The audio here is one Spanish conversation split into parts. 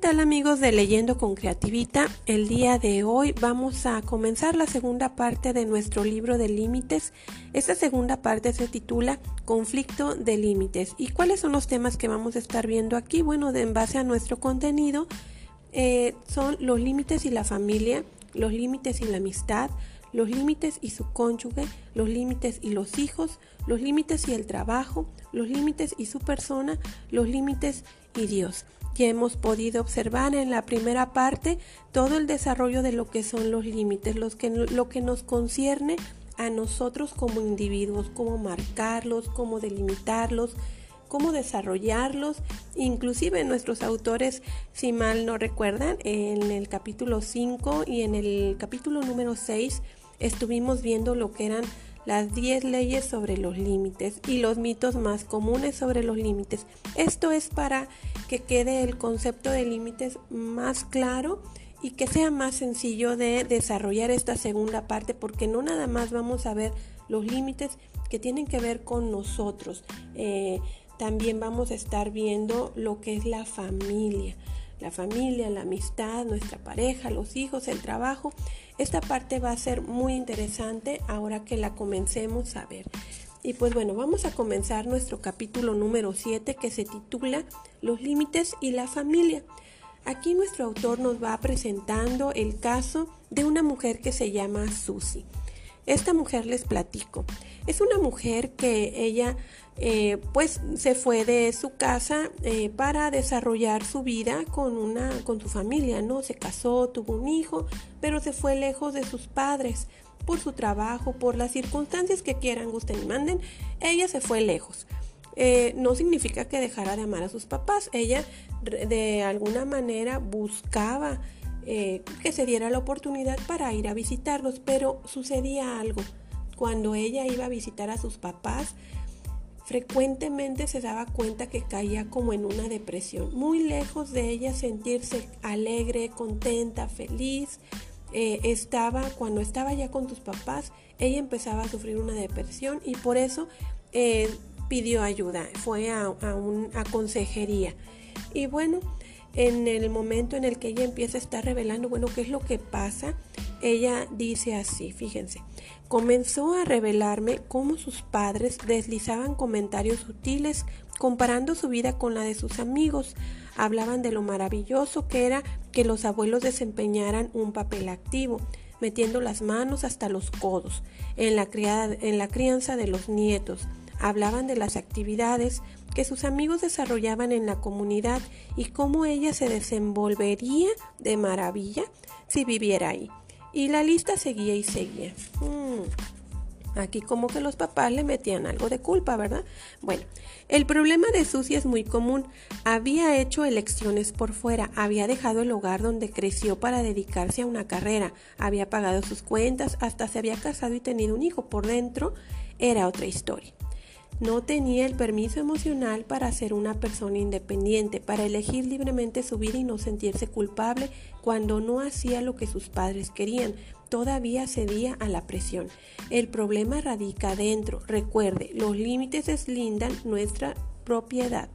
tal amigos de Leyendo con Creativita? El día de hoy vamos a comenzar la segunda parte de nuestro libro de límites. Esta segunda parte se titula Conflicto de límites. ¿Y cuáles son los temas que vamos a estar viendo aquí? Bueno, de, en base a nuestro contenido eh, son los límites y la familia, los límites y la amistad, los límites y su cónyuge, los límites y los hijos, los límites y el trabajo, los límites y su persona, los límites y Dios. Ya hemos podido observar en la primera parte todo el desarrollo de lo que son los límites, los que, lo que nos concierne a nosotros como individuos, cómo marcarlos, cómo delimitarlos, cómo desarrollarlos. Inclusive nuestros autores, si mal no recuerdan, en el capítulo 5 y en el capítulo número 6 estuvimos viendo lo que eran las 10 leyes sobre los límites y los mitos más comunes sobre los límites. Esto es para que quede el concepto de límites más claro y que sea más sencillo de desarrollar esta segunda parte porque no nada más vamos a ver los límites que tienen que ver con nosotros. Eh, también vamos a estar viendo lo que es la familia la familia, la amistad, nuestra pareja, los hijos, el trabajo. Esta parte va a ser muy interesante ahora que la comencemos a ver. Y pues bueno, vamos a comenzar nuestro capítulo número 7 que se titula Los límites y la familia. Aquí nuestro autor nos va presentando el caso de una mujer que se llama Susie. Esta mujer les platico. Es una mujer que ella eh, pues se fue de su casa eh, para desarrollar su vida con una con su familia no se casó tuvo un hijo pero se fue lejos de sus padres. Por su trabajo por las circunstancias que quieran gusten y manden ella se fue lejos. Eh, no significa que dejara de amar a sus papás. Ella de alguna manera buscaba que se diera la oportunidad para ir a visitarlos pero sucedía algo cuando ella iba a visitar a sus papás frecuentemente se daba cuenta que caía como en una depresión, muy lejos de ella sentirse alegre, contenta, feliz. Eh, estaba, cuando estaba ya con tus papás, ella empezaba a sufrir una depresión y por eso eh, pidió ayuda, fue a, a, un, a consejería. Y bueno, en el momento en el que ella empieza a estar revelando, bueno, ¿qué es lo que pasa? Ella dice así, fíjense, comenzó a revelarme cómo sus padres deslizaban comentarios sutiles comparando su vida con la de sus amigos. Hablaban de lo maravilloso que era que los abuelos desempeñaran un papel activo, metiendo las manos hasta los codos en la, en la crianza de los nietos. Hablaban de las actividades que sus amigos desarrollaban en la comunidad y cómo ella se desenvolvería de maravilla si viviera ahí. Y la lista seguía y seguía. Mm. Aquí como que los papás le metían algo de culpa, ¿verdad? Bueno, el problema de Susie es muy común. Había hecho elecciones por fuera, había dejado el hogar donde creció para dedicarse a una carrera, había pagado sus cuentas, hasta se había casado y tenido un hijo. Por dentro era otra historia. No tenía el permiso emocional para ser una persona independiente, para elegir libremente su vida y no sentirse culpable cuando no hacía lo que sus padres querían. Todavía cedía a la presión. El problema radica adentro. Recuerde, los límites deslindan nuestra propiedad.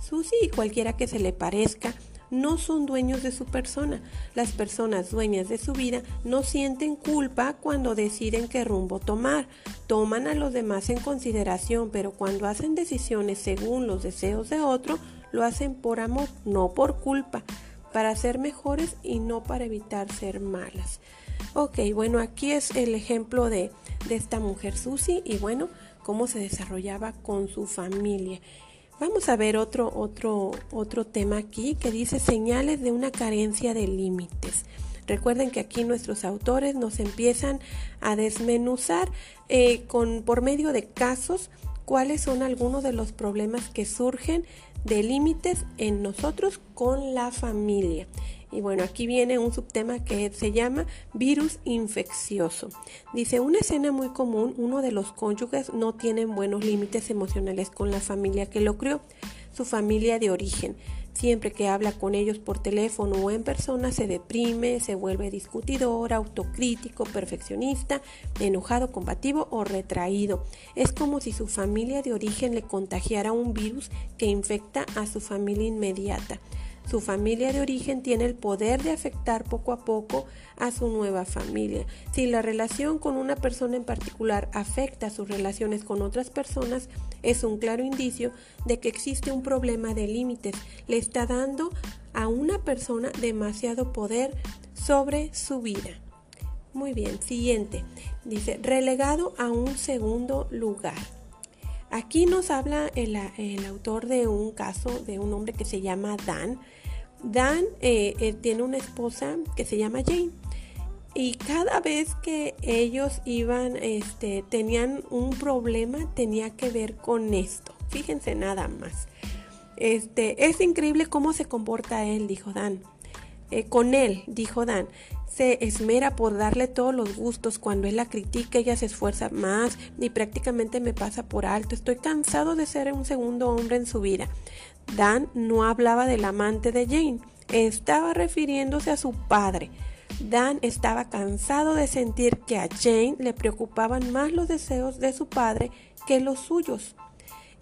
Susi y cualquiera que se le parezca no son dueños de su persona. Las personas dueñas de su vida no sienten culpa cuando deciden qué rumbo tomar. Toman a los demás en consideración, pero cuando hacen decisiones según los deseos de otro, lo hacen por amor, no por culpa, para ser mejores y no para evitar ser malas. Ok, bueno, aquí es el ejemplo de, de esta mujer Susi y bueno, cómo se desarrollaba con su familia. Vamos a ver otro, otro, otro tema aquí que dice señales de una carencia de límites. Recuerden que aquí nuestros autores nos empiezan a desmenuzar eh, con, por medio de casos cuáles son algunos de los problemas que surgen de límites en nosotros con la familia. Y bueno, aquí viene un subtema que se llama virus infeccioso. Dice, una escena muy común, uno de los cónyuges no tienen buenos límites emocionales con la familia que lo crió, su familia de origen. Siempre que habla con ellos por teléfono o en persona se deprime, se vuelve discutidor, autocrítico, perfeccionista, enojado, combativo o retraído. Es como si su familia de origen le contagiara un virus que infecta a su familia inmediata. Su familia de origen tiene el poder de afectar poco a poco a su nueva familia. Si la relación con una persona en particular afecta sus relaciones con otras personas, es un claro indicio de que existe un problema de límites. Le está dando a una persona demasiado poder sobre su vida. Muy bien, siguiente. Dice, relegado a un segundo lugar. Aquí nos habla el, autor de un caso de un hombre que se llama Dan. Dan eh, eh, tiene una esposa que se llama Jane. Y cada vez que ellos iban, este, tenían un problema, tenía que ver con esto. Fíjense nada más. Este, es increíble cómo se comporta él, dijo Dan. Eh, con él, dijo Dan, se esmera por darle todos los gustos. Cuando él la critica, ella se esfuerza más y prácticamente me pasa por alto. Estoy cansado de ser un segundo hombre en su vida. Dan no hablaba del amante de Jane, estaba refiriéndose a su padre. Dan estaba cansado de sentir que a Jane le preocupaban más los deseos de su padre que los suyos.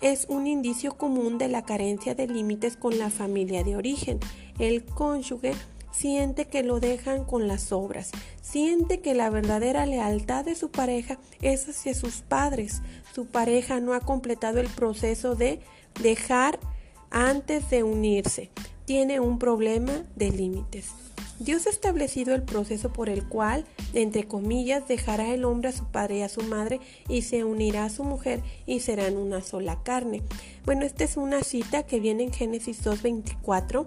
Es un indicio común de la carencia de límites con la familia de origen. El cónyuge siente que lo dejan con las obras, siente que la verdadera lealtad de su pareja es hacia sus padres. Su pareja no ha completado el proceso de dejar antes de unirse. Tiene un problema de límites. Dios ha establecido el proceso por el cual, entre comillas, dejará el hombre a su padre y a su madre y se unirá a su mujer y serán una sola carne. Bueno, esta es una cita que viene en Génesis 2.24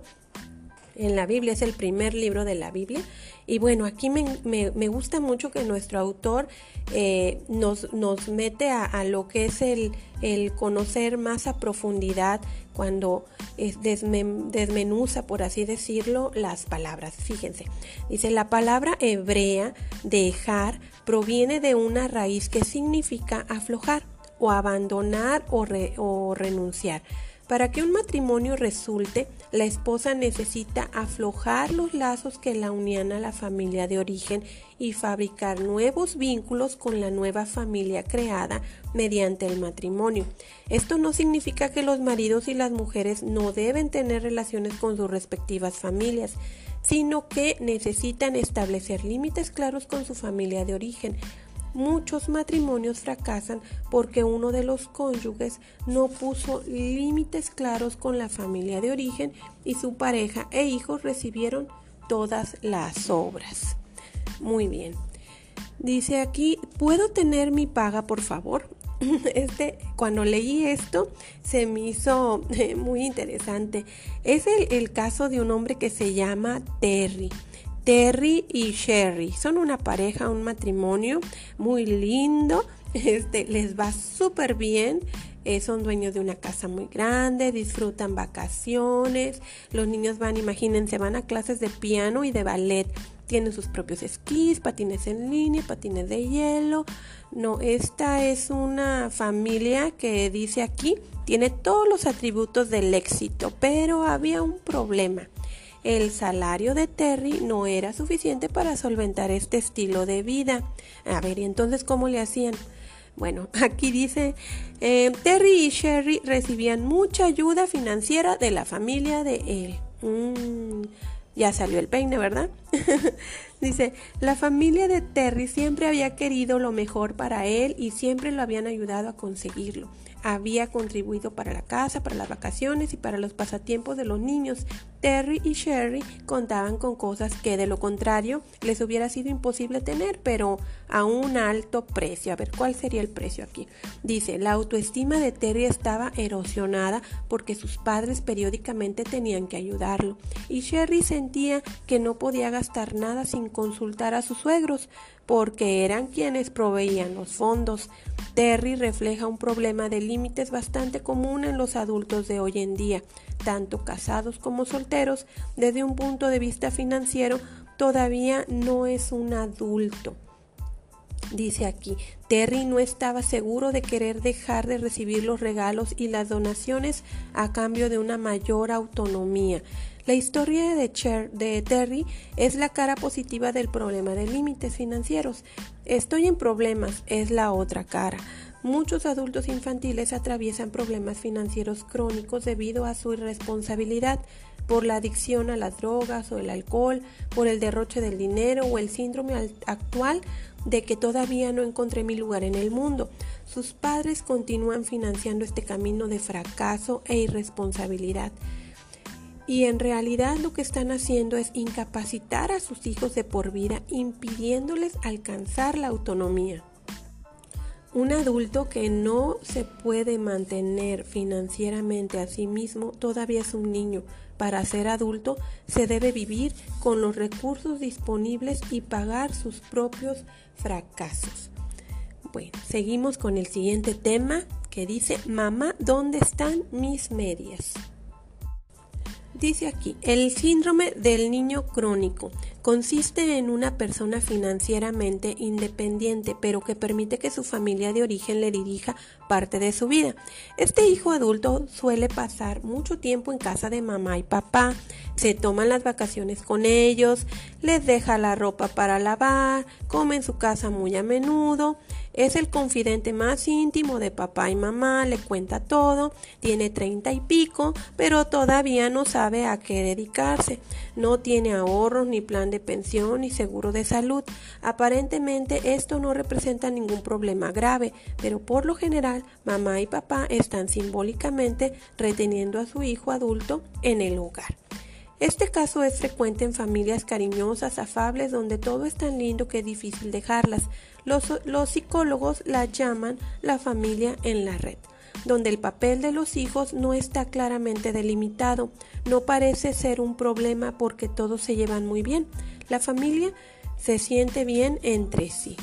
en la Biblia, es el primer libro de la Biblia. Y bueno, aquí me, gusta mucho que nuestro autor eh, nos, nos, mete a, lo que es el, el, conocer más a profundidad cuando es desmenuza, por así decirlo, las palabras. Fíjense, dice la palabra hebrea dejar proviene de una raíz que significa aflojar o abandonar o, o renunciar. Para que un matrimonio resulte, la esposa necesita aflojar los lazos que la unían a la familia de origen y fabricar nuevos vínculos con la nueva familia creada mediante el matrimonio. Esto no significa que los maridos y las mujeres no deben tener relaciones con sus respectivas familias, sino que necesitan establecer límites claros con su familia de origen Muchos matrimonios fracasan porque uno de los cónyuges no puso límites claros con la familia de origen y su pareja e hijos recibieron todas las obras. Muy bien. Dice aquí, ¿puedo tener mi paga, por favor? Este, cuando leí esto, se me hizo muy interesante. Es el, el caso de un hombre que se llama Terry. Terry y Sherry. Son una pareja, un matrimonio muy lindo. Este, les va súper bien. Eh, son dueños de una casa muy grande, disfrutan vacaciones. Los niños van, imagínense, van a clases de piano y de ballet. Tienen sus propios esquís, patines en línea, patines de hielo. No, esta es una familia que dice aquí, tiene todos los atributos del éxito, pero había un problema el salario de Terry no era suficiente para solventar este estilo de vida. A ver, ¿y entonces cómo le hacían? Bueno, aquí dice, eh, Terry y Sherry recibían mucha ayuda financiera de la familia de él. Mm, ya salió el peine, ¿verdad? dice, la familia de Terry siempre había querido lo mejor para él y siempre lo habían ayudado a conseguirlo había contribuido para la casa, para las vacaciones y para los pasatiempos de los niños. Terry y Sherry contaban con cosas que de lo contrario les hubiera sido imposible tener, pero a un alto precio. A ver, ¿cuál sería el precio aquí? Dice, la autoestima de Terry estaba erosionada porque sus padres periódicamente tenían que ayudarlo. Y Sherry sentía que no podía gastar nada sin consultar a sus suegros porque eran quienes proveían los fondos. Terry refleja un problema de límites bastante común en los adultos de hoy en día, tanto casados como solteros. Desde un punto de vista financiero, todavía no es un adulto. Dice aquí, Terry no estaba seguro de querer dejar de recibir los regalos y las donaciones a cambio de una mayor autonomía. La historia de, de Terry es la cara positiva del problema de límites financieros. Estoy en problemas es la otra cara. Muchos adultos infantiles atraviesan problemas financieros crónicos debido a su irresponsabilidad por la adicción a las drogas o el alcohol, por el derroche del dinero o el síndrome actual de que todavía no encontré mi lugar en el mundo. Sus padres continúan financiando este camino de fracaso e irresponsabilidad. Y en realidad lo que están haciendo es incapacitar a sus hijos de por vida, impidiéndoles alcanzar la autonomía. Un adulto que no se puede mantener financieramente a sí mismo todavía es un niño. Para ser adulto se debe vivir con los recursos disponibles y pagar sus propios fracasos. Bueno, seguimos con el siguiente tema que dice, mamá, ¿dónde están mis medias? Dice aquí, el síndrome del niño crónico consiste en una persona financieramente independiente, pero que permite que su familia de origen le dirija parte de su vida. Este hijo adulto suele pasar mucho tiempo en casa de mamá y papá, se toman las vacaciones con ellos, les deja la ropa para lavar, come en su casa muy a menudo, es el confidente más íntimo de papá y mamá, le cuenta todo, tiene treinta y pico, pero todavía no sabe a qué dedicarse. No tiene ahorros, ni plan de pensión, ni seguro de salud. Aparentemente esto no representa ningún problema grave, pero por lo general mamá y papá están simbólicamente reteniendo a su hijo adulto en el hogar. Este caso es frecuente en familias cariñosas, afables, donde todo es tan lindo que es difícil dejarlas. Los, psicólogos la llaman la familia en la red, donde el papel de los hijos no está claramente delimitado. No parece ser un problema porque todos se llevan muy bien. La familia se siente bien entre sí.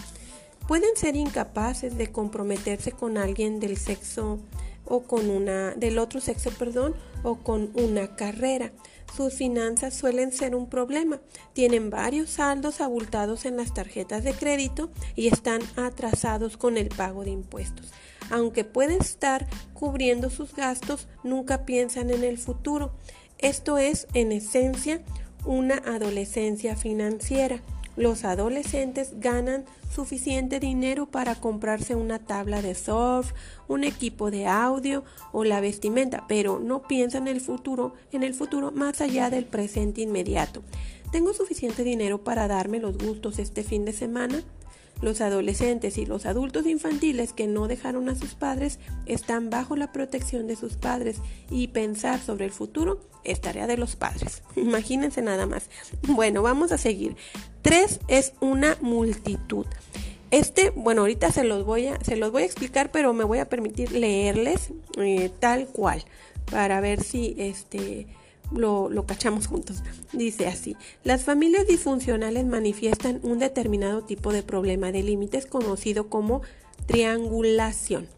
Pueden ser incapaces de comprometerse con alguien del sexo o con una del otro sexo, perdón, o con una carrera. Sus finanzas suelen ser un problema. Tienen varios saldos abultados en las tarjetas de crédito y están atrasados con el pago de impuestos. Aunque pueden estar cubriendo sus gastos, nunca piensan en el futuro. Esto es, en esencia, una adolescencia financiera. Los adolescentes ganan suficiente dinero para comprarse una tabla de surf, un equipo de audio o la vestimenta, pero no piensan en el futuro, en el futuro más allá del presente inmediato. ¿Tengo suficiente dinero para darme los gustos este fin de semana? Los adolescentes y los adultos infantiles que no dejaron a sus padres están bajo la protección de sus padres y pensar sobre el futuro es tarea de los padres. Imagínense nada más. Bueno, vamos a seguir. Tres es una multitud. Este, bueno, ahorita se los voy a, se los voy a explicar, pero me voy a permitir leerles eh, tal cual para ver si este lo, cachamos juntos. Dice así, las familias disfuncionales manifiestan un determinado tipo de problema de límites conocido como triangulación.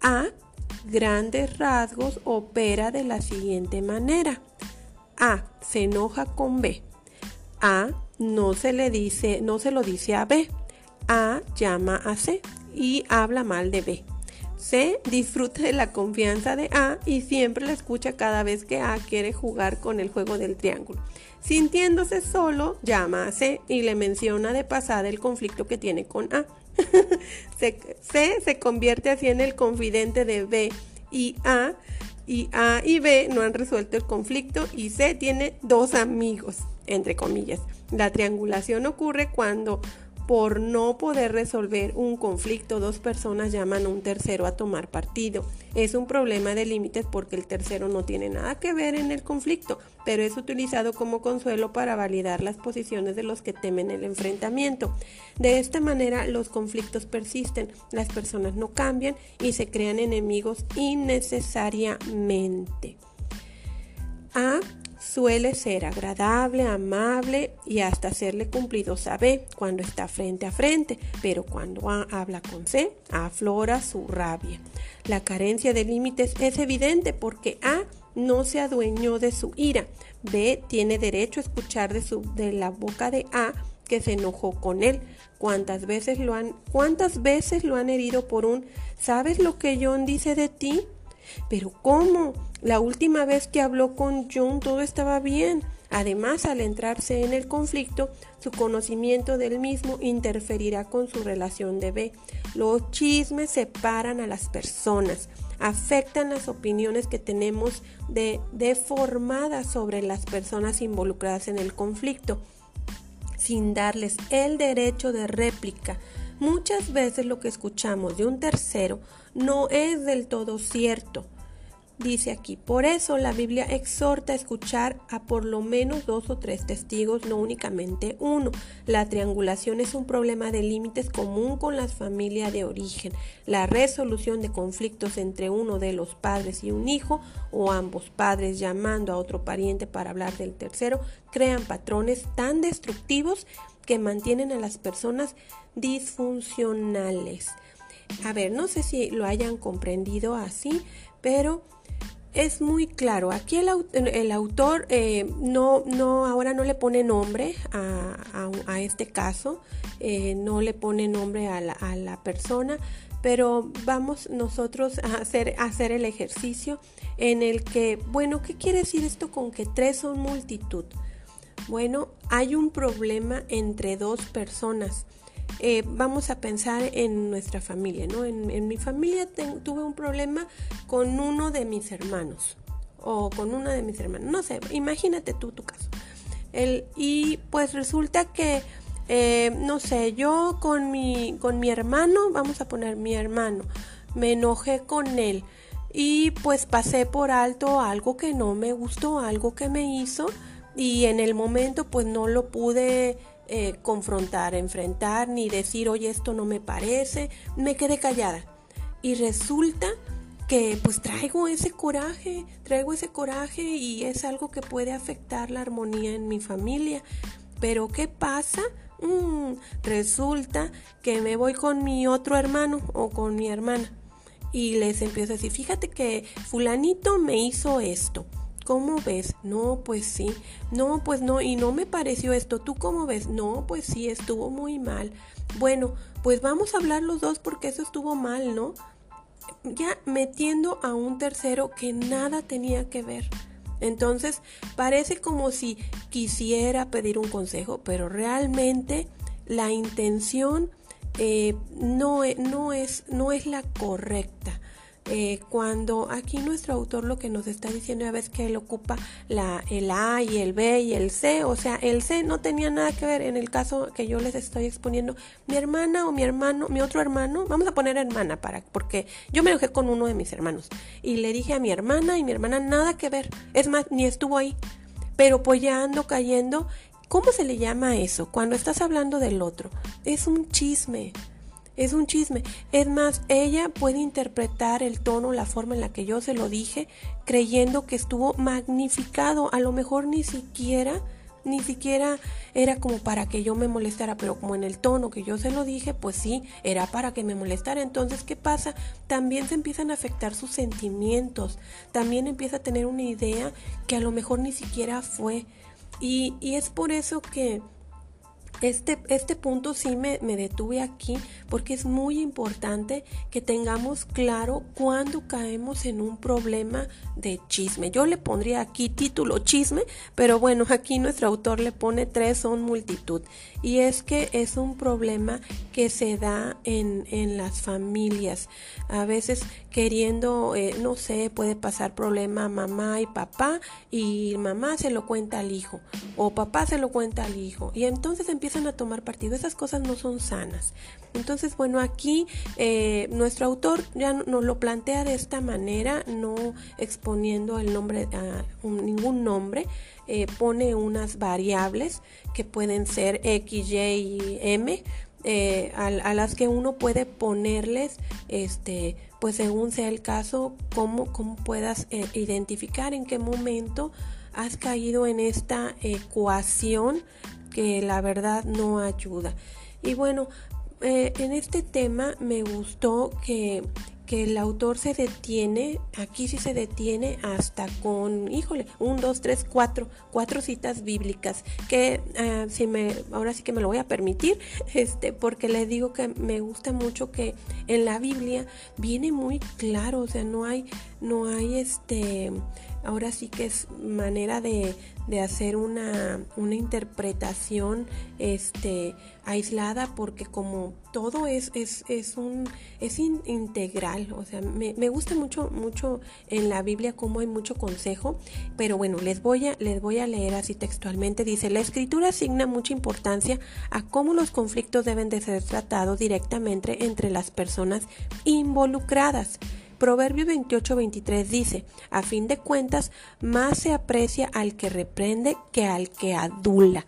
A, grandes rasgos, opera de la siguiente manera. A, se enoja con B. A, no se le dice, no se lo dice a B. A, llama a C y habla mal de B. C disfruta de la confianza de A y siempre la escucha cada vez que A quiere jugar con el juego del triángulo. Sintiéndose solo, llama a C y le menciona de pasada el conflicto que tiene con A. C, se convierte así en el confidente de B y A y A y B no han resuelto el conflicto y C tiene dos amigos, entre comillas. La triangulación ocurre cuando por no poder resolver un conflicto, dos personas llaman a un tercero a tomar partido. Es un problema de límites porque el tercero no tiene nada que ver en el conflicto, pero es utilizado como consuelo para validar las posiciones de los que temen el enfrentamiento. De esta manera los conflictos persisten, las personas no cambian y se crean enemigos innecesariamente. A Suele ser agradable, amable y hasta hacerle cumplidos a B cuando está frente a frente, pero cuando A habla con C, aflora su rabia. La carencia de límites es evidente porque A no se adueñó de su ira. B tiene derecho a escuchar de, de la boca de A que se enojó con él. ¿Cuántas veces lo han, cuántas veces lo han herido por un ¿sabes lo que John dice de ti? Pero ¿cómo? La última vez que habló con John todo estaba bien. Además, al entrarse en el conflicto, su conocimiento del mismo interferirá con su relación de B. Los chismes separan a las personas, afectan las opiniones que tenemos de, deformadas sobre las personas involucradas en el conflicto, sin darles el derecho de réplica. Muchas veces lo que escuchamos de un tercero no es del todo cierto Dice aquí, por eso la Biblia exhorta a escuchar a por lo menos dos o tres testigos, no únicamente uno. La triangulación es un problema de límites común con las familias de origen. La resolución de conflictos entre uno de los padres y un hijo o ambos padres llamando a otro pariente para hablar del tercero crean patrones tan destructivos que mantienen a las personas disfuncionales. A ver, no sé si lo hayan comprendido así, pero es muy claro. Aquí el, autor eh, no, no, ahora no le pone nombre a, este caso, eh, no le pone nombre a la, persona, pero vamos nosotros a hacer el ejercicio en el que, bueno, ¿qué quiere decir esto con que tres son multitud? Bueno, hay un problema entre dos personas. Eh, vamos a pensar en nuestra familia, ¿no? En, mi familia tuve un problema con uno de mis hermanos o con una de mis hermanos, no sé, imagínate tú tu caso. El, y pues resulta que, eh, no sé, yo con mi, con mi hermano, vamos a poner mi hermano, me enojé con él y pues pasé por alto algo que no me gustó, algo que me hizo y en el momento pues no lo pude eh, confrontar, enfrentar, ni decir, oye, esto no me parece, me quedé callada. Y resulta que pues traigo ese coraje, traigo ese coraje y es algo que puede afectar la armonía en mi familia. Pero ¿qué pasa? Mm, resulta que me voy con mi otro hermano o con mi hermana y les empiezo a decir, fíjate que fulanito me hizo esto ¿Cómo ves? No, pues sí. No, pues no. Y no me pareció esto. ¿Tú cómo ves? No, pues sí, estuvo muy mal. Bueno, pues vamos a hablar los dos porque eso estuvo mal, ¿no? Ya metiendo a un tercero que nada tenía que ver. Entonces, parece como si quisiera pedir un consejo, pero realmente la intención eh, no, e, no, es, no es la correcta. Eh, cuando aquí nuestro autor lo que nos está diciendo ves que él ocupa la, el A y el B y el C, o sea, el C no tenía nada que ver en el caso que yo les estoy exponiendo. Mi hermana o mi hermano, mi otro hermano, vamos a poner hermana para, porque yo me enojé con uno de mis hermanos y le dije a mi hermana y mi hermana nada que ver, es más, ni estuvo ahí, pero pues ya ando cayendo. ¿Cómo se le llama eso? Cuando estás hablando del otro. Es un chisme es un chisme. Es más, ella puede interpretar el tono, la forma en la que yo se lo dije, creyendo que estuvo magnificado. A lo mejor ni siquiera, ni siquiera era como para que yo me molestara, pero como en el tono que yo se lo dije, pues sí, era para que me molestara. Entonces, ¿qué pasa? También se empiezan a afectar sus sentimientos. También empieza a tener una idea que a lo mejor ni siquiera fue. Y, y es por eso que este, este punto sí me, me, detuve aquí porque es muy importante que tengamos claro cuando caemos en un problema de chisme. Yo le pondría aquí título chisme, pero bueno, aquí nuestro autor le pone tres son multitud. Y es que es un problema que se da en, en las familias. A veces queriendo, eh, no sé, puede pasar problema mamá y papá y mamá se lo cuenta al hijo o papá se lo cuenta al hijo. Y entonces empieza empiezan a tomar partido. Esas cosas no son sanas. Entonces, bueno, aquí eh, nuestro autor ya nos lo plantea de esta manera, no exponiendo el nombre, a ningún nombre, eh, pone unas variables que pueden ser X, Y y M. Eh, a, las que uno puede ponerles, este, pues según sea el caso, cómo, cómo puedas identificar en qué momento has caído en esta ecuación que la verdad no ayuda. Y bueno, eh, en este tema me gustó que, que el autor se detiene, aquí sí se detiene hasta con, híjole, un, dos, tres, cuatro, cuatro citas bíblicas, que uh, si me, ahora sí que me lo voy a permitir, este, porque le digo que me gusta mucho que en la Biblia viene muy claro, o sea, no hay, no hay este, ahora sí que es manera de, de hacer una, una, interpretación este, aislada porque como todo es, es, es un es integral o sea me, me, gusta mucho mucho en la Biblia como hay mucho consejo pero bueno les voy a les voy a leer así textualmente. Dice la escritura asigna mucha importancia a cómo los conflictos deben de ser tratados directamente entre las personas involucradas Proverbio 28-23 dice, a fin de cuentas, más se aprecia al que reprende que al que adula.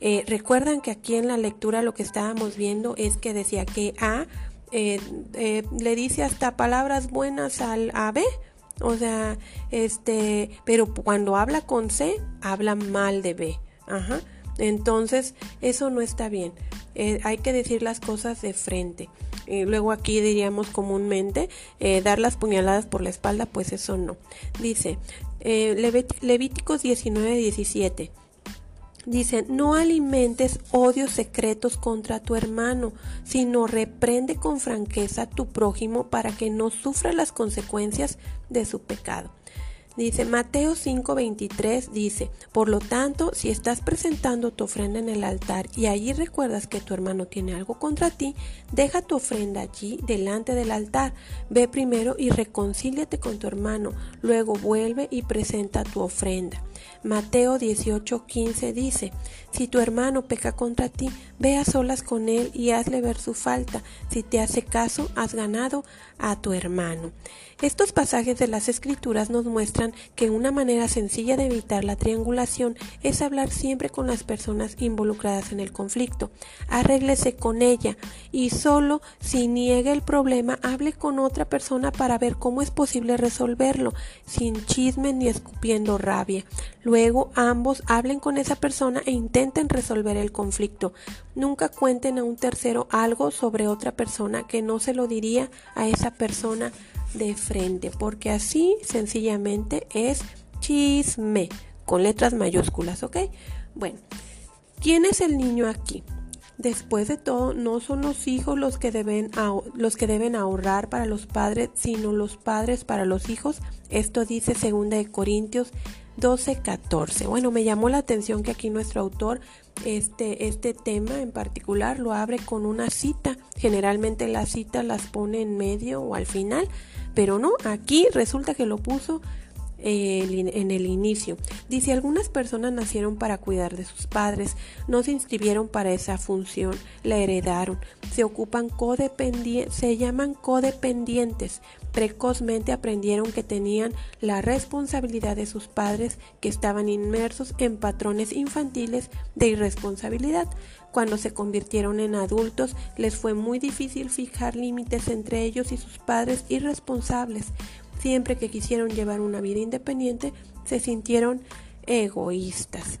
Eh, recuerdan que aquí en la lectura lo que estábamos viendo es que decía que A eh, eh, le dice hasta palabras buenas al a B. O sea, este, pero cuando habla con C, habla mal de B. Ajá. Entonces, eso no está bien. hay que decir las cosas de frente luego aquí diríamos comúnmente eh, dar las puñaladas por la espalda, pues eso no. Dice eh, Levíticos 19, 17. Dice, no alimentes odios secretos contra tu hermano, sino reprende con franqueza a tu prójimo para que no sufra las consecuencias de su pecado. Dice Mateo 5:23 dice, por lo tanto, si estás presentando tu ofrenda en el altar y allí recuerdas que tu hermano tiene algo contra ti, deja tu ofrenda allí delante del altar. Ve primero y reconcíliate con tu hermano, luego vuelve y presenta tu ofrenda. Mateo 18:15 dice, si tu hermano peca contra ti, ve a solas con él y hazle ver su falta. Si te hace caso, has ganado a tu hermano. Estos pasajes de las escrituras nos muestran que una manera sencilla de evitar la triangulación es hablar siempre con las personas involucradas en el conflicto. Arréglese con ella y solo si niega el problema hable con otra persona para ver cómo es posible resolverlo, sin chisme ni escupiendo rabia. Luego ambos hablen con esa persona e intenten resolver el conflicto. Nunca cuenten a un tercero algo sobre otra persona que no se lo diría a esa persona de frente, porque así sencillamente es chisme, con letras mayúsculas, ¿ok? Bueno, ¿quién es el niño aquí? Después de todo, no son los hijos los que deben, los que deben ahorrar para los padres, sino los padres para los hijos. Esto dice 2 de Corintios 12, 14. Bueno, me llamó la atención que aquí nuestro autor este, este tema en particular lo abre con una cita. Generalmente las citas las pone en medio o al final, pero no, aquí resulta que lo puso en el inicio. Dice, algunas personas nacieron para cuidar de sus padres, no se inscribieron para esa función, la heredaron, se ocupan codependientes, se llaman codependientes. Precozmente aprendieron que tenían la responsabilidad de sus padres que estaban inmersos en patrones infantiles de irresponsabilidad. Cuando se convirtieron en adultos, les fue muy difícil fijar límites entre ellos y sus padres irresponsables. Siempre que quisieron llevar una vida independiente, se sintieron egoístas.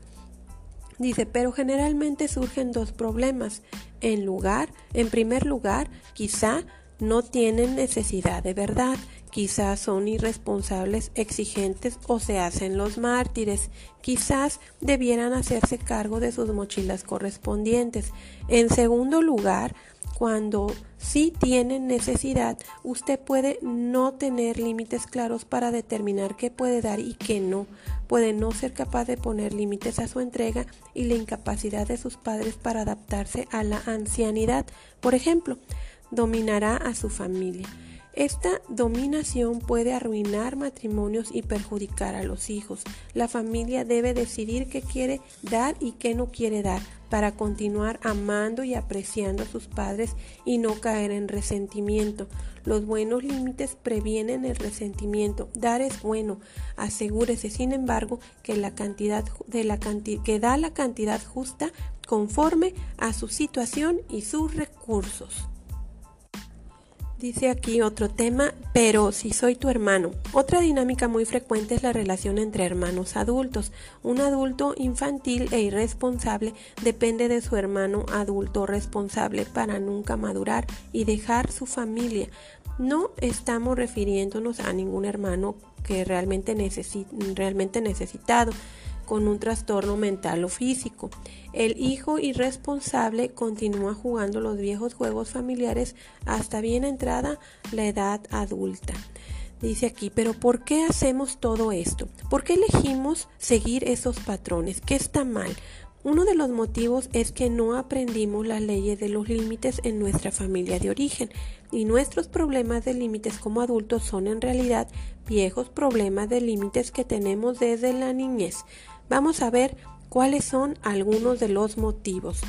Dice, pero generalmente surgen dos problemas. En lugar, en primer lugar, quizá no tienen necesidad de verdad, quizás son irresponsables, exigentes o se hacen los mártires, quizás debieran hacerse cargo de sus mochilas correspondientes. En segundo lugar, cuando sí tienen necesidad, usted puede no tener límites claros para determinar qué puede dar y qué no. Puede no ser capaz de poner límites a su entrega y la incapacidad de sus padres para adaptarse a la ancianidad. Por ejemplo, dominará a su familia. Esta dominación puede arruinar matrimonios y perjudicar a los hijos. La familia debe decidir qué quiere dar y qué no quiere dar para continuar amando y apreciando a sus padres y no caer en resentimiento. Los buenos límites previenen el resentimiento. Dar es bueno. Asegúrese, sin embargo, que la cantidad de la que da la cantidad justa conforme a su situación y sus recursos. Dice aquí otro tema, pero si soy tu hermano. Otra dinámica muy frecuente es la relación entre hermanos adultos. Un adulto infantil e irresponsable depende de su hermano adulto responsable para nunca madurar y dejar su familia. No estamos refiriéndonos a ningún hermano que realmente, realmente necesitado con un trastorno mental o físico. El hijo irresponsable continúa jugando los viejos juegos familiares hasta bien entrada la edad adulta. Dice aquí, pero ¿por qué hacemos todo esto? ¿Por qué elegimos seguir esos patrones? ¿Qué está mal? Uno de los motivos es que no aprendimos las leyes de los límites en nuestra familia de origen y nuestros problemas de límites como adultos son en realidad viejos problemas de límites que tenemos desde la niñez. Vamos a ver cuáles son algunos de los motivos.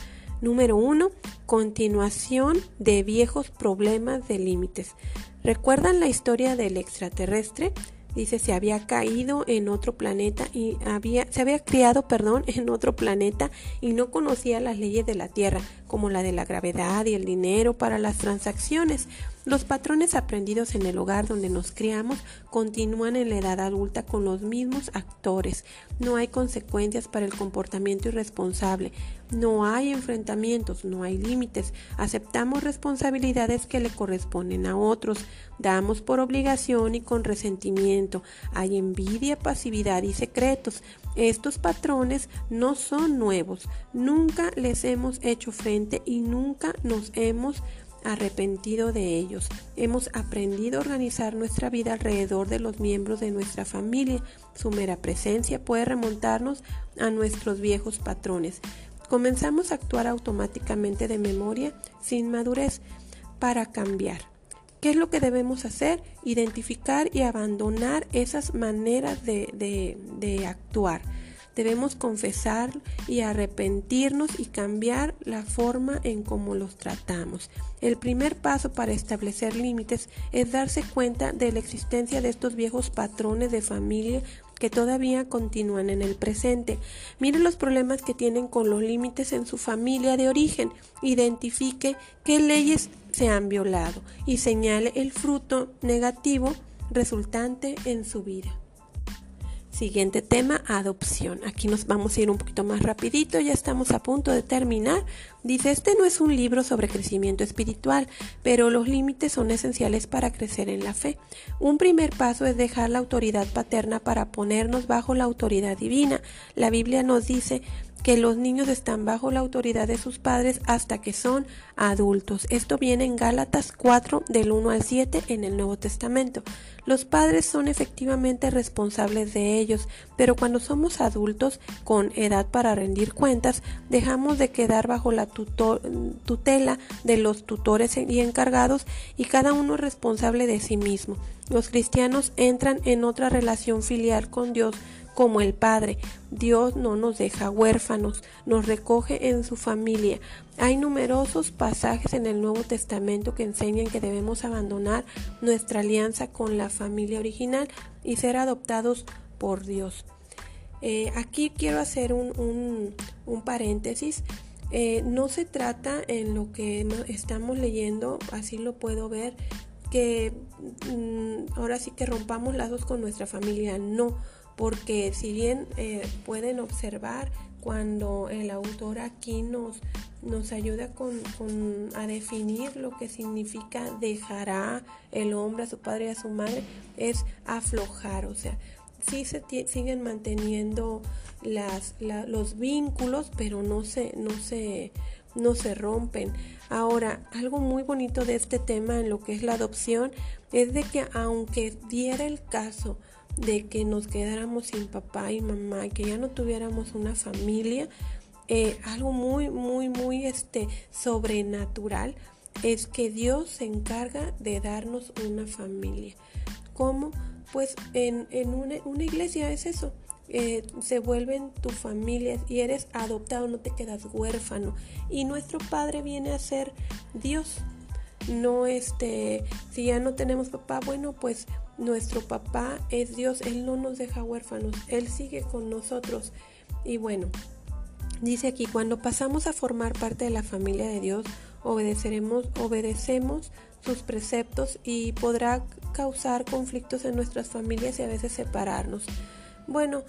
Número uno, continuación de viejos problemas de límites. ¿Recuerdan la historia del extraterrestre? Dice, se había caído en otro planeta y había, se había criado, perdón, en otro planeta y no conocía las leyes de la Tierra, como la de la gravedad y el dinero para las transacciones. Los patrones aprendidos en el hogar donde nos criamos continúan en la edad adulta con los mismos actores. No hay consecuencias para el comportamiento irresponsable. No hay enfrentamientos, no hay límites. Aceptamos responsabilidades que le corresponden a otros. Damos por obligación y con resentimiento. Hay envidia, pasividad y secretos. Estos patrones no son nuevos. Nunca les hemos hecho frente y nunca nos hemos arrepentido de ellos. Hemos aprendido a organizar nuestra vida alrededor de los miembros de nuestra familia. Su mera presencia puede remontarnos a nuestros viejos patrones. Comenzamos a actuar automáticamente de memoria sin madurez para cambiar. ¿Qué es lo que debemos hacer? Identificar y abandonar esas maneras de, actuar Debemos confesar y arrepentirnos y cambiar la forma en cómo los tratamos. El primer paso para establecer límites es darse cuenta de la existencia de estos viejos patrones de familia que todavía continúan en el presente. Mire los problemas que tienen con los límites en su familia de origen. Identifique qué leyes se han violado y señale el fruto negativo resultante en su vida. Siguiente tema, adopción. Aquí nos vamos a ir un poquito más rapidito, ya estamos a punto de terminar. Dice, este no es un libro sobre crecimiento espiritual, pero los límites son esenciales para crecer en la fe. Un primer paso es dejar la autoridad paterna para ponernos bajo la autoridad divina. La Biblia nos dice, que los niños están bajo la autoridad de sus padres hasta que son adultos. Esto viene en Gálatas 4 del 1 al 7 en el Nuevo Testamento. Los padres son efectivamente responsables de ellos, pero cuando somos adultos con edad para rendir cuentas, dejamos de quedar bajo la tutela de los tutores y encargados y cada uno es responsable de sí mismo. Los cristianos entran en otra relación filial con Dios como el Padre. Dios no nos deja huérfanos, nos recoge en su familia. Hay numerosos pasajes en el Nuevo Testamento que enseñan que debemos abandonar nuestra alianza con la familia original y ser adoptados por Dios. Eh, aquí quiero hacer un, paréntesis. Eh, no se trata en lo que estamos leyendo, así lo puedo ver, que mm, ahora sí que rompamos lazos con nuestra familia. No porque si bien eh, pueden observar cuando el autor aquí nos, nos ayuda con, a definir lo que significa dejará el hombre a su padre y a su madre, es aflojar, o sea, sí se siguen manteniendo los vínculos, pero no se, no se, no se rompen. Ahora, algo muy bonito de este tema en lo que es la adopción es de que aunque diera el caso de que nos quedáramos sin papá y mamá, que ya no tuviéramos una familia, eh, algo muy, muy, muy este, sobrenatural es que Dios se encarga de darnos una familia. ¿Cómo? Pues en, una, iglesia es eso. Eh, se vuelven tu familia y eres adoptado, no te quedas huérfano. Y nuestro Padre viene a ser Dios. No este, si ya no tenemos papá, bueno, pues nuestro papá es Dios, Él no nos deja huérfanos, Él sigue con nosotros. Y bueno, dice aquí, cuando pasamos a formar parte de la familia de Dios, obedeceremos, obedecemos sus preceptos y podrá causar conflictos en nuestras familias y a veces separarnos. Bueno,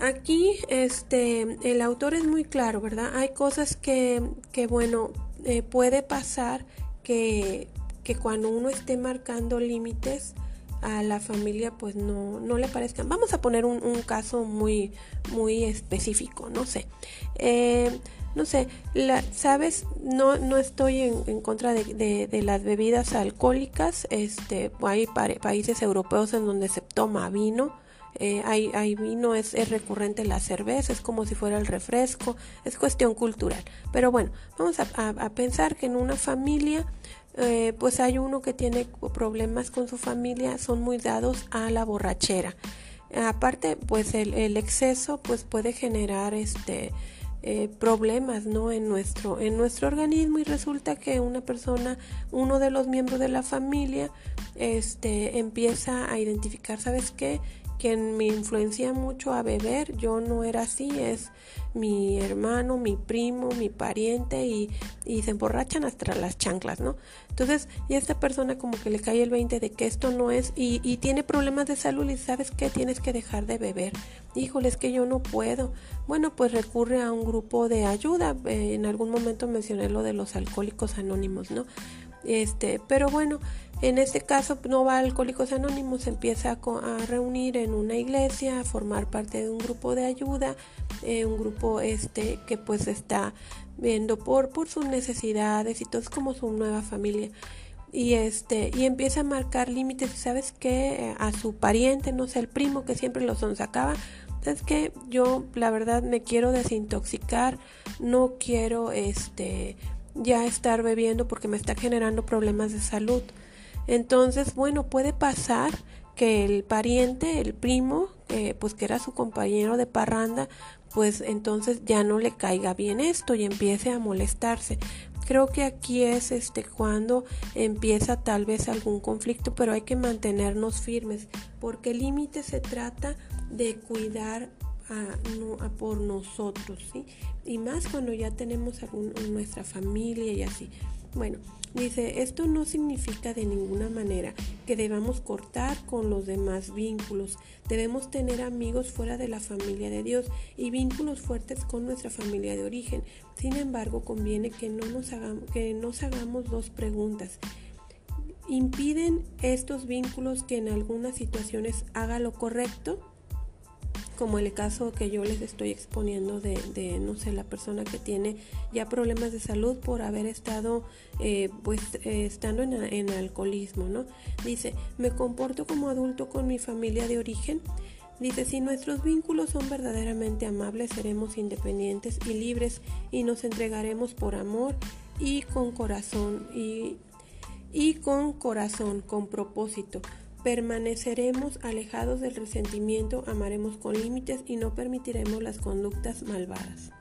aquí este el autor es muy claro, ¿verdad? Hay cosas que, que bueno, eh, puede pasar que que cuando uno esté marcando límites a la familia pues no, no le parezcan. Vamos a poner un, caso muy, muy específico, no sé. Eh, no sé, la, sabes, no, no estoy en, contra de, las bebidas alcohólicas. Este, hay países europeos en donde se toma vino. Eh, hay, hay, vino, es, es, recurrente la cerveza, es como si fuera el refresco, es cuestión cultural. Pero bueno, vamos a, a pensar que en una familia eh, pues hay uno que tiene problemas con su familia, son muy dados a la borrachera. Aparte, pues el, exceso pues puede generar este eh, problemas no en nuestro en nuestro organismo y resulta que una persona uno de los miembros de la familia este empieza a identificar sabes qué quien me influencia mucho a beber, yo no era así, es mi hermano, mi primo, mi pariente y, y, se emborrachan hasta las chanclas, ¿no? Entonces, y esta persona como que le cae el 20 de que esto no es y, y tiene problemas de salud y sabes que tienes que dejar de beber. Híjole, es que yo no puedo. Bueno, pues recurre a un grupo de ayuda. Eh, en algún momento mencioné lo de los alcohólicos anónimos, ¿no? Este, pero bueno, en este caso no va a Alcohólicos Anónimos, empieza a, reunir en una iglesia, a formar parte de un grupo de ayuda, eh, un grupo este que pues está viendo por, por sus necesidades y todo es como su nueva familia. Y este, y empieza a marcar límites, ¿sabes qué? A su pariente, no sé, el primo que siempre lo sonsacaba, ¿sabes qué? Yo la verdad me quiero desintoxicar, no quiero este ya estar bebiendo porque me está generando problemas de salud. Entonces, bueno, puede pasar que el pariente, el primo, pues que era su compañero de parranda, pues entonces ya no le caiga bien esto y empiece a molestarse. Creo que aquí es este cuando empieza tal vez algún conflicto, pero hay que mantenernos firmes, porque el límite se trata de cuidar a, por nosotros, ¿sí? Y más cuando ya tenemos algún, nuestra familia y así. Bueno, dice, esto no significa de ninguna manera que debamos cortar con los demás vínculos. Debemos tener amigos fuera de la familia de Dios y vínculos fuertes con nuestra familia de origen. Sin embargo, conviene que, no nos, hagamos, que nos hagamos dos preguntas. ¿Impiden estos vínculos que en algunas situaciones haga lo correcto? Como el caso que yo les estoy exponiendo de, no sé, la persona que tiene ya problemas de salud por haber estado, eh, pues, eh, estando en, en alcoholismo, ¿no? Dice, me comporto como adulto con mi familia de origen. Dice, si nuestros vínculos son verdaderamente amables, seremos independientes y libres y nos entregaremos por amor y con corazón y, y con corazón, con propósito. Permaneceremos alejados del resentimiento, amaremos con límites y no permitiremos las conductas malvadas.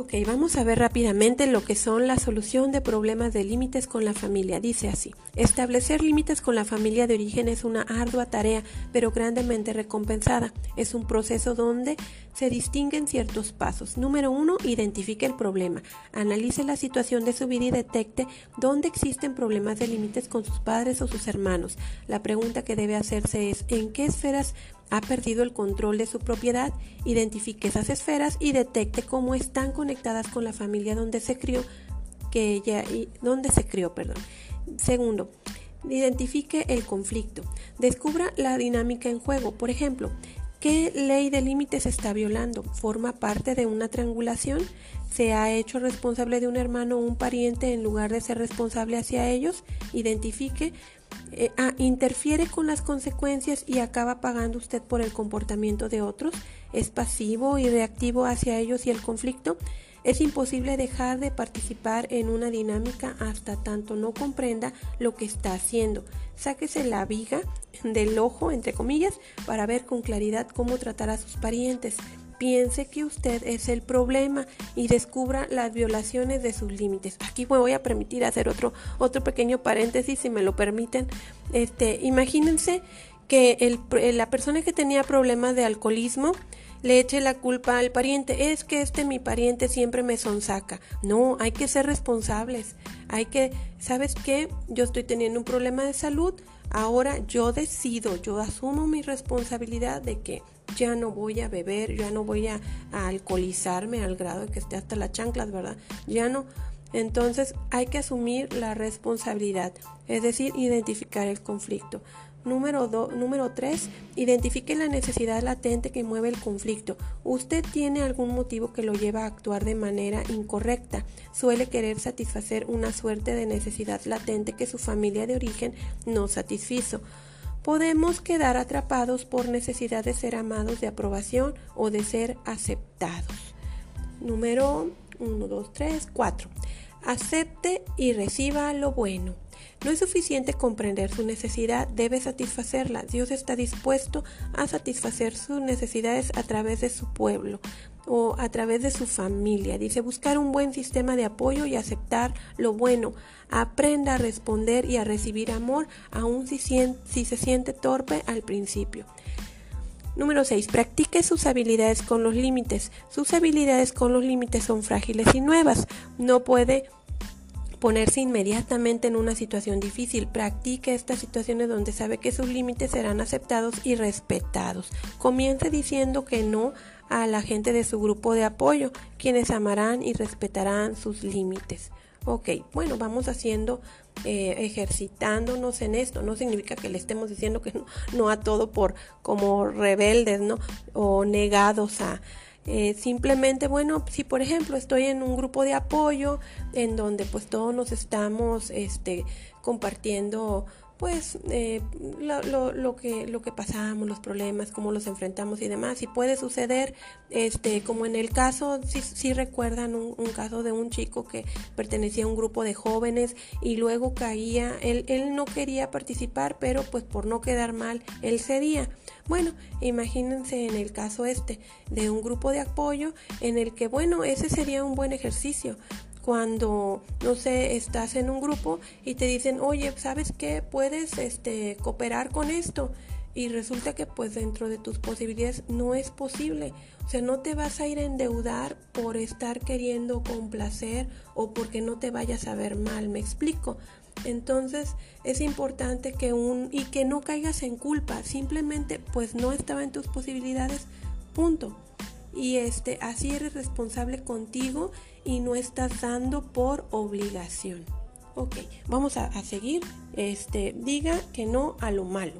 Ok, vamos a ver rápidamente lo que son la solución de problemas de límites con la familia. Dice así, establecer límites con la familia de origen es una ardua tarea, pero grandemente recompensada. Es un proceso donde se distinguen ciertos pasos. Número uno, identifique el problema. Analice la situación de su vida y detecte dónde existen problemas de límites con sus padres o sus hermanos. La pregunta que debe hacerse es, ¿en qué esferas ha perdido el control de su propiedad, identifique esas esferas y detecte cómo están conectadas con la familia donde se crió, que ella y donde se crió, perdón. Segundo, identifique el conflicto. Descubra la dinámica en juego. Por ejemplo, ¿qué ley de límites está violando? ¿Forma parte de una triangulación? ¿Se ha hecho responsable de un hermano o un pariente en lugar de ser responsable hacia ellos? Identifique eh, ah, interfiere con las consecuencias y acaba pagando usted por el comportamiento de otros, es pasivo y reactivo hacia ellos y el conflicto, es imposible dejar de participar en una dinámica hasta tanto no comprenda lo que está haciendo. Sáquese la viga del ojo, entre comillas, para ver con claridad cómo tratar a sus parientes piense que usted es el problema y descubra las violaciones de sus límites. Aquí me voy a permitir hacer otro, otro pequeño paréntesis, si me lo permiten. Este, imagínense que la persona que tenía problemas de alcoholismo le eche la culpa al pariente. Es que este mi pariente siempre me sonsaca. No, hay que ser responsables. Hay que, ¿sabes qué? Yo estoy teniendo un problema de salud. Ahora yo decido, yo asumo mi responsabilidad de que ya no voy a beber, ya no voy a, alcoholizarme al grado de que esté hasta las chanclas, ¿verdad? Ya no. Entonces hay que asumir la responsabilidad, es decir, identificar el conflicto. Número, número 3. Identifique la necesidad latente que mueve el conflicto. Usted tiene algún motivo que lo lleva a actuar de manera incorrecta. Suele querer satisfacer una suerte de necesidad latente que su familia de origen no satisfizo. Podemos quedar atrapados por necesidad de ser amados de aprobación o de ser aceptados. Número 1, 2, 3, 4. Acepte y reciba lo bueno. No es suficiente comprender su necesidad, debe satisfacerla. Dios está dispuesto a satisfacer sus necesidades a través de su pueblo o a través de su familia. Dice buscar un buen sistema de apoyo y aceptar lo bueno. Aprenda a responder y a recibir amor, aun si, si se siente torpe al principio. Número 6. Practique sus habilidades con los límites. Sus habilidades con los límites son frágiles y nuevas. No puede ponerse inmediatamente en una situación difícil. Practique estas situaciones donde sabe que sus límites serán aceptados y respetados. Comience diciendo que no a la gente de su grupo de apoyo, quienes amarán y respetarán sus límites. Ok, bueno, vamos haciendo, eh, ejercitándonos en esto. No significa que le estemos diciendo que no, a todo por como rebeldes, ¿no? O negados a, eh, simplemente, bueno, si por ejemplo estoy en un grupo de apoyo en donde pues todos nos estamos este, compartiendo pues eh, lo, lo, que, lo que pasamos, los problemas, cómo los enfrentamos y demás. Y puede suceder, este, como en el caso, si, recuerdan un, un, caso de un chico que pertenecía a un grupo de jóvenes y luego caía, él, él no quería participar, pero pues por no quedar mal, él cedía. Bueno, imagínense en el caso este de un grupo de apoyo en el que, bueno, ese sería un buen ejercicio cuando, no sé, estás en un grupo y te dicen, oye, ¿sabes qué? Puedes este, cooperar con esto. Y resulta que pues dentro de tus posibilidades no es posible. O sea, no te vas a ir a endeudar por estar queriendo complacer o porque no te vayas a ver mal, me explico. Entonces es importante que un y que no caigas en culpa, simplemente pues no estaba en tus posibilidades, punto y este así eres responsable contigo y no estás dando por obligación. Ok, vamos a, a seguir. Este, diga que no a lo malo.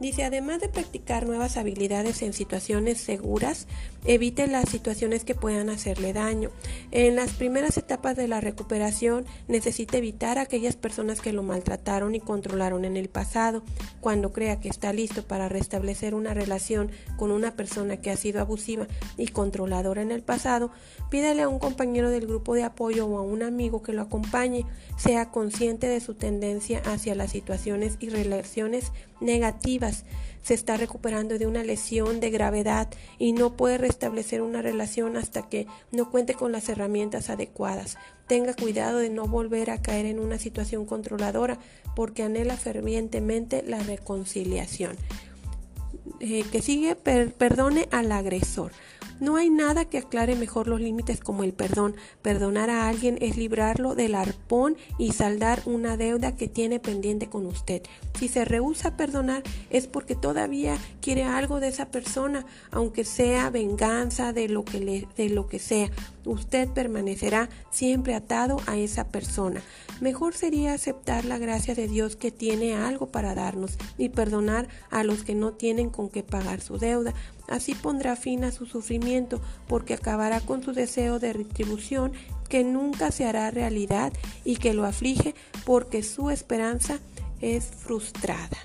Dice, además de practicar nuevas habilidades en situaciones seguras, evite las situaciones que puedan hacerle daño. En las primeras etapas de la recuperación necesita evitar a aquellas personas que lo maltrataron y controlaron en el pasado. Cuando crea que está listo para restablecer una relación con una persona que ha sido abusiva y controladora en el pasado, pídale a un compañero del grupo de apoyo o a un amigo que lo acompañe. Sea consciente de su tendencia hacia las situaciones y relaciones negativas. Se está recuperando de una lesión de gravedad y no puede restablecer una relación hasta que no cuente con las herramientas adecuadas. Tenga cuidado de no volver a caer en una situación controladora porque anhela fervientemente la reconciliación. Eh, que sigue, perdone al agresor. No hay nada que aclare mejor los límites como el perdón. Perdonar a alguien es librarlo del arpón y saldar una deuda que tiene pendiente con usted. Si se rehúsa a perdonar es porque todavía quiere algo de esa persona, aunque sea venganza de lo que, de lo que sea. Usted permanecerá siempre atado a esa persona. Mejor sería aceptar la gracia de Dios que tiene algo para darnos y perdonar a los que no tienen con qué pagar su deuda. Así pondrá fin a su sufrimiento porque acabará con su deseo de retribución que nunca se hará realidad y que lo aflige porque su esperanza es frustrada.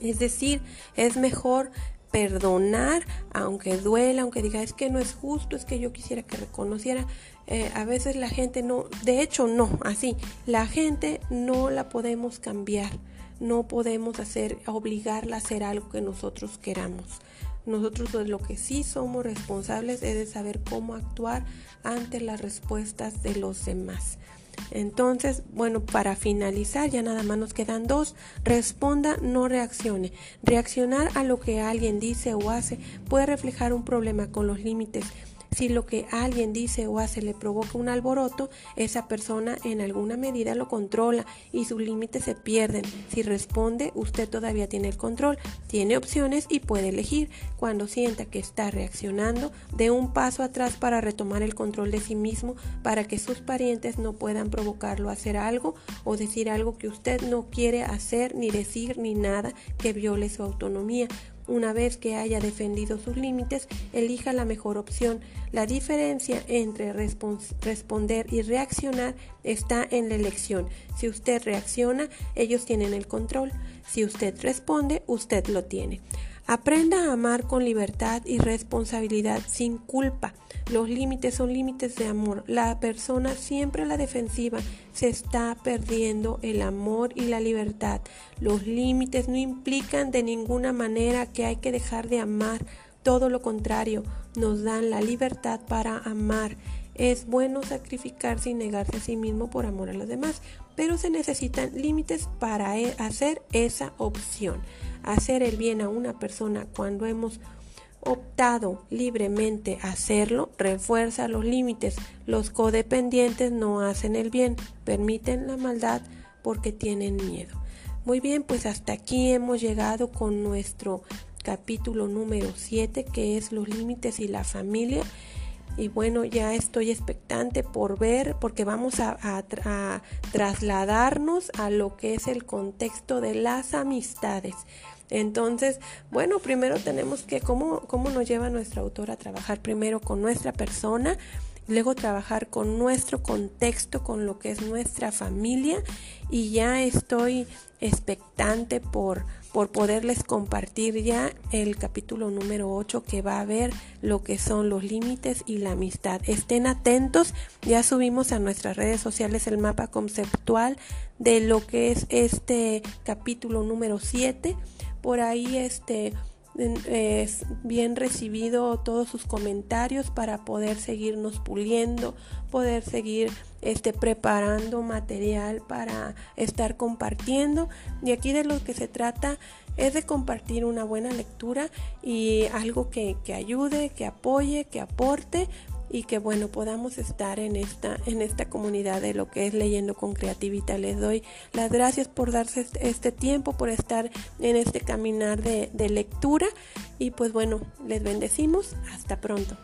Es decir, es mejor perdonar, aunque duela, aunque diga es que no es justo, es que yo quisiera que reconociera. Eh, a veces la gente no, de hecho no, así, la gente no la podemos cambiar, no podemos hacer, obligarla a hacer algo que nosotros queramos. Nosotros de lo que sí somos responsables es de saber cómo actuar ante las respuestas de los demás. Entonces, bueno, para finalizar, ya nada más nos quedan dos. Responda, no reaccione. Reaccionar a lo que alguien dice o hace puede reflejar un problema con los límites Si lo que alguien dice o hace le provoca un alboroto, esa persona en alguna medida lo controla y sus límites se pierden. Si responde, usted todavía tiene el control, tiene opciones y puede elegir. Cuando sienta que está reaccionando, dé un paso atrás para retomar el control de sí mismo para que sus parientes no puedan provocarlo a hacer algo o decir algo que usted no quiere hacer ni decir ni nada que viole su autonomía. Una vez que haya defendido sus límites, elija la mejor opción. La diferencia entre responder y reaccionar está en la elección. Si usted reacciona, ellos tienen el control. Si usted responde, usted lo tiene. Aprenda a amar con libertad y responsabilidad sin culpa. Los límites son límites de amor. La persona siempre a la defensiva se está perdiendo el amor y la libertad. Los límites no implican de ninguna manera que hay que dejar de amar. Todo lo contrario, nos dan la libertad para amar. Es bueno sacrificarse y negarse a sí mismo por amor a los demás, pero se necesitan límites para e, hacer esa opción hacer el bien a una persona cuando hemos optado libremente a hacerlo, refuerza los límites. Los codependientes no hacen el bien, permiten la maldad porque tienen miedo. Muy bien, pues hasta aquí hemos llegado con nuestro capítulo número 7 que es los límites y la familia. Y bueno, ya estoy expectante por ver porque vamos a, a trasladarnos a lo que es el contexto de las amistades. Entonces, bueno, primero tenemos que, ¿cómo, cómo nos lleva nuestro autor a trabajar primero con nuestra persona? luego trabajar con nuestro contexto, con lo que es nuestra familia y ya estoy expectante por, por poderles compartir ya el capítulo número 8 que va a ver lo que son los límites y la amistad. Estén atentos, ya subimos a nuestras redes sociales el mapa conceptual de lo que es este capítulo número 7 por ahí este es bien recibido todos sus comentarios para poder seguirnos puliendo, poder seguir este preparando material para estar compartiendo. Y aquí de lo que se trata es de compartir una buena lectura y algo que, que ayude, que apoye, que aporte y que bueno podamos estar en esta en esta comunidad de lo que es leyendo con creatividad les doy las gracias por darse este, este tiempo por estar en este caminar de, de lectura. Y pues bueno les bendecimos. Hasta pronto